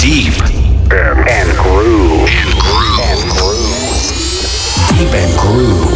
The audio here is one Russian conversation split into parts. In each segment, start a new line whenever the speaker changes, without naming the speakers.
Deep and, and groove. And groove. And groove. Deep and groove.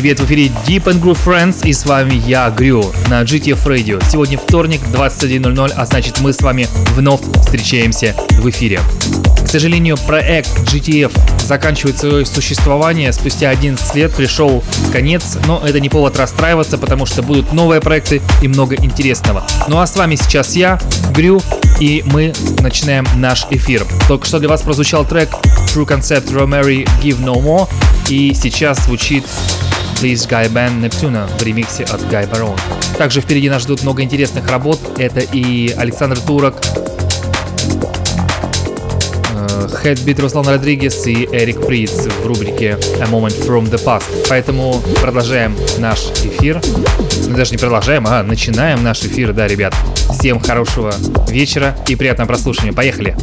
Привет, в эфире Deep and Groove Friends и с вами я, Грю, на GTF Radio. Сегодня вторник, 21.00, а значит мы с вами вновь встречаемся в эфире. К сожалению, проект GTF заканчивает свое существование. Спустя 11 лет пришел конец, но это не повод расстраиваться, потому что будут новые проекты и много интересного. Ну а с вами сейчас я, Грю, и мы начинаем наш эфир. Только что для вас прозвучал трек True Concept Romary Give No More, и сейчас звучит This Guy Band Нептуна в ремиксе от Guy Baron. Также впереди нас ждут много интересных работ. Это и Александр Турок, Headbeat Руслан Родригес и Эрик Приц в рубрике A Moment From The Past. Поэтому продолжаем наш эфир. Ну, даже не продолжаем, а начинаем наш эфир, да, ребят. Всем хорошего вечера и приятного прослушивания. Поехали!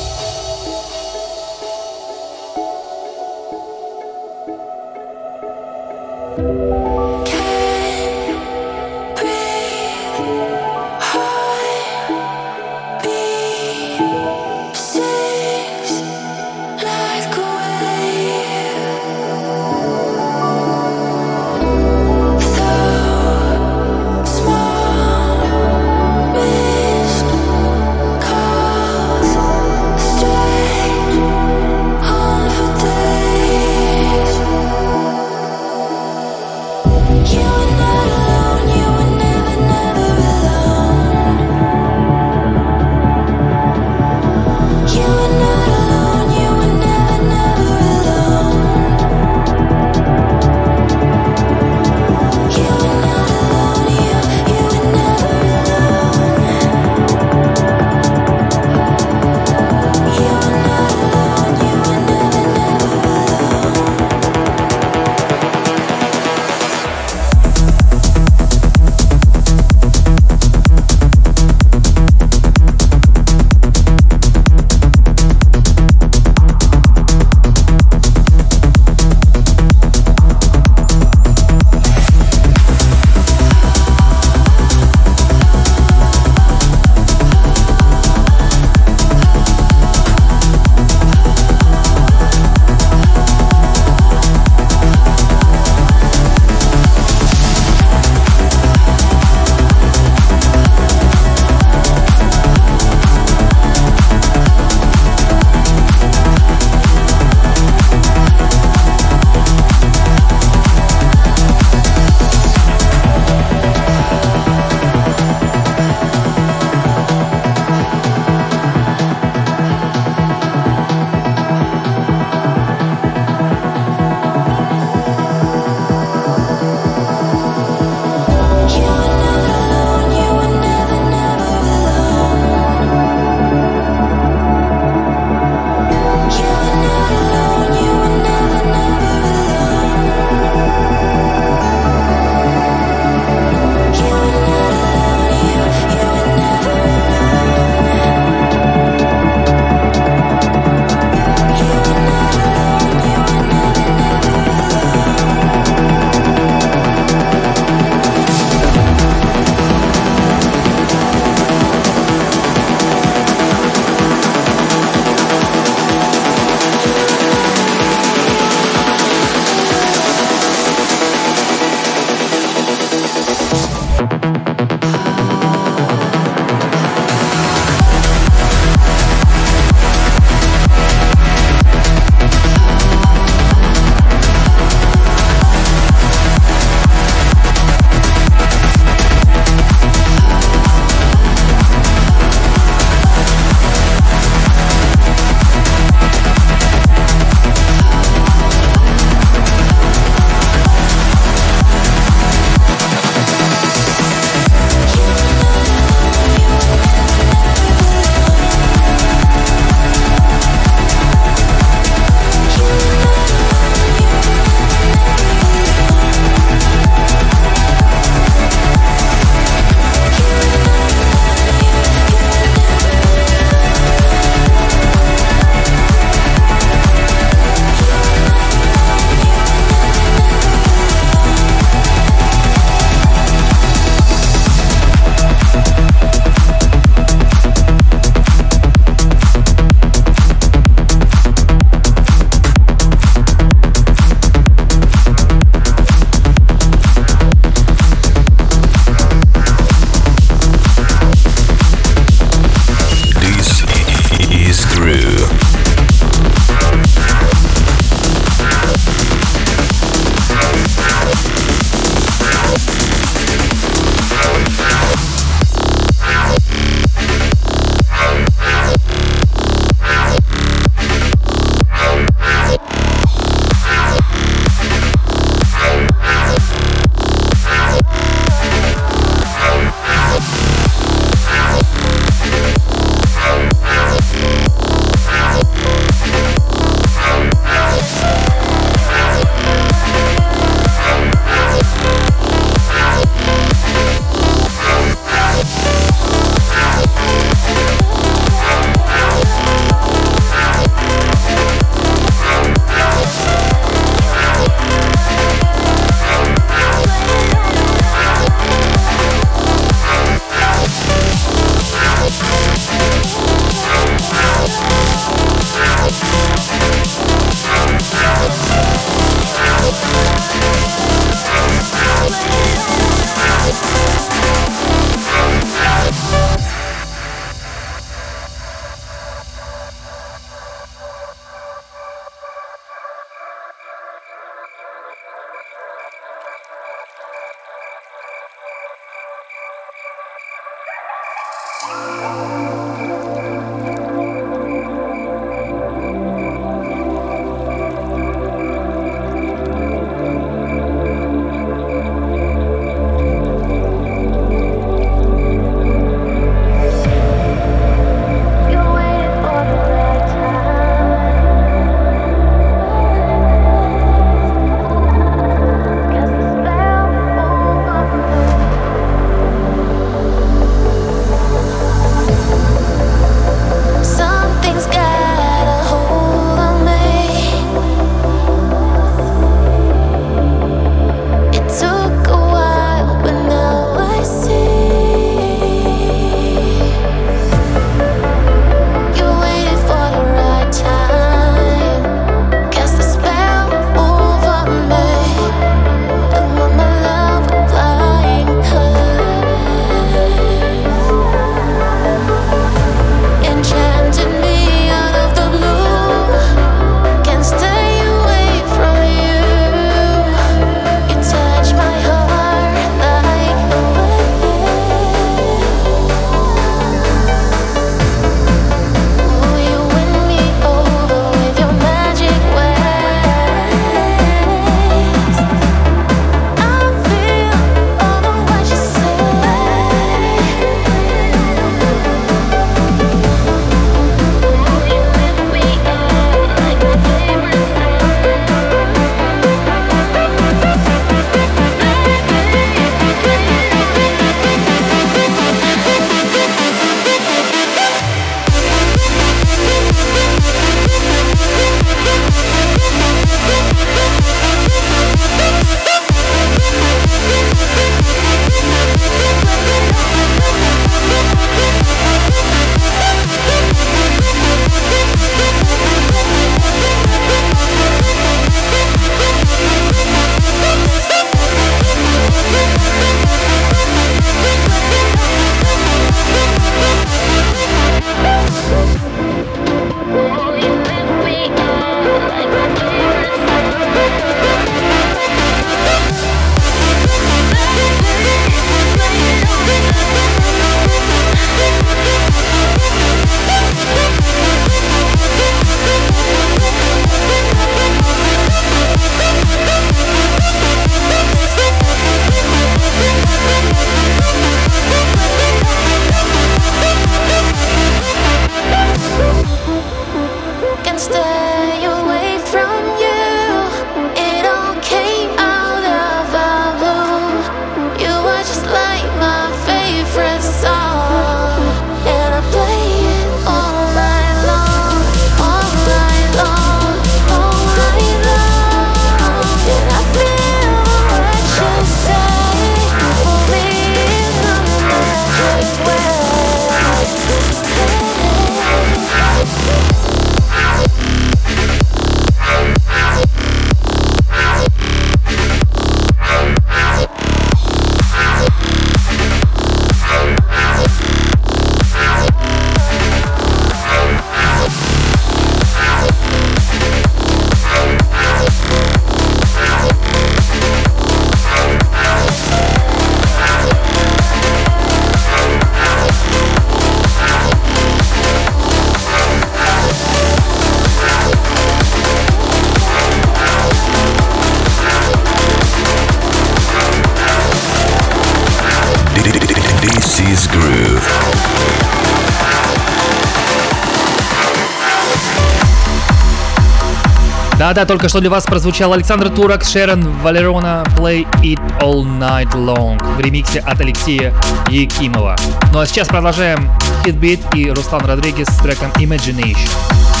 Да-да, только что для вас прозвучал Александр Турок, Шерон Валерона Play It All Night Long в ремиксе от Алексея Якимова. Ну а сейчас продолжаем Хитбит и Руслан Родригес с треком Imagination.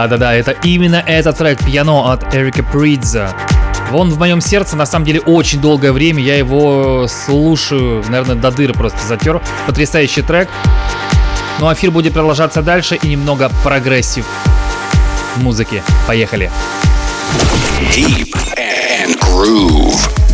Да-да-да, это именно этот трек «Pjanoo» от Эрика Придза. Он в моем сердце, на самом деле, очень долгое время. Я его слушаю, наверное, до дыры просто затер. Потрясающий трек. Ну а эфир будет продолжаться дальше и немного progressive музыки. Поехали. Deep and Groove.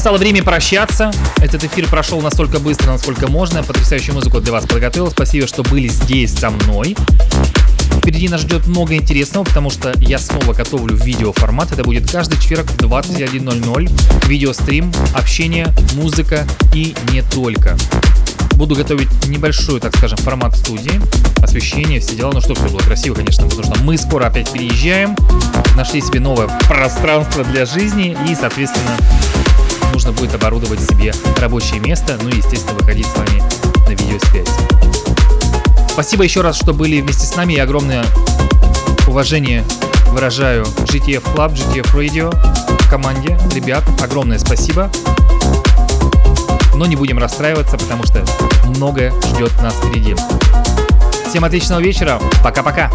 Настало время прощаться. Этот эфир прошел настолько быстро, насколько можно. Потрясающую музыку для вас подготовил. Спасибо, что были здесь со мной. Впереди нас ждет много интересного, потому что я снова готовлю видеоформат. Это будет каждый четверг в 21.00. Видеострим, общение, музыка и не только. Буду готовить небольшой, так скажем, формат студии, освещение, все дела. Ну, чтобы все было красиво, конечно, потому что мы скоро опять переезжаем, нашли себе новое пространство для жизни и, соответственно, нужно будет оборудовать себе рабочее место, ну и, естественно, выходить с вами на видеосвязь. Спасибо еще раз, что были вместе с нами и огромное уважение выражаю GTF Club, GTF Radio команде. Ребят, огромное спасибо. Но не будем расстраиваться, потому что многое ждет нас впереди. Всем отличного вечера. Пока-пока.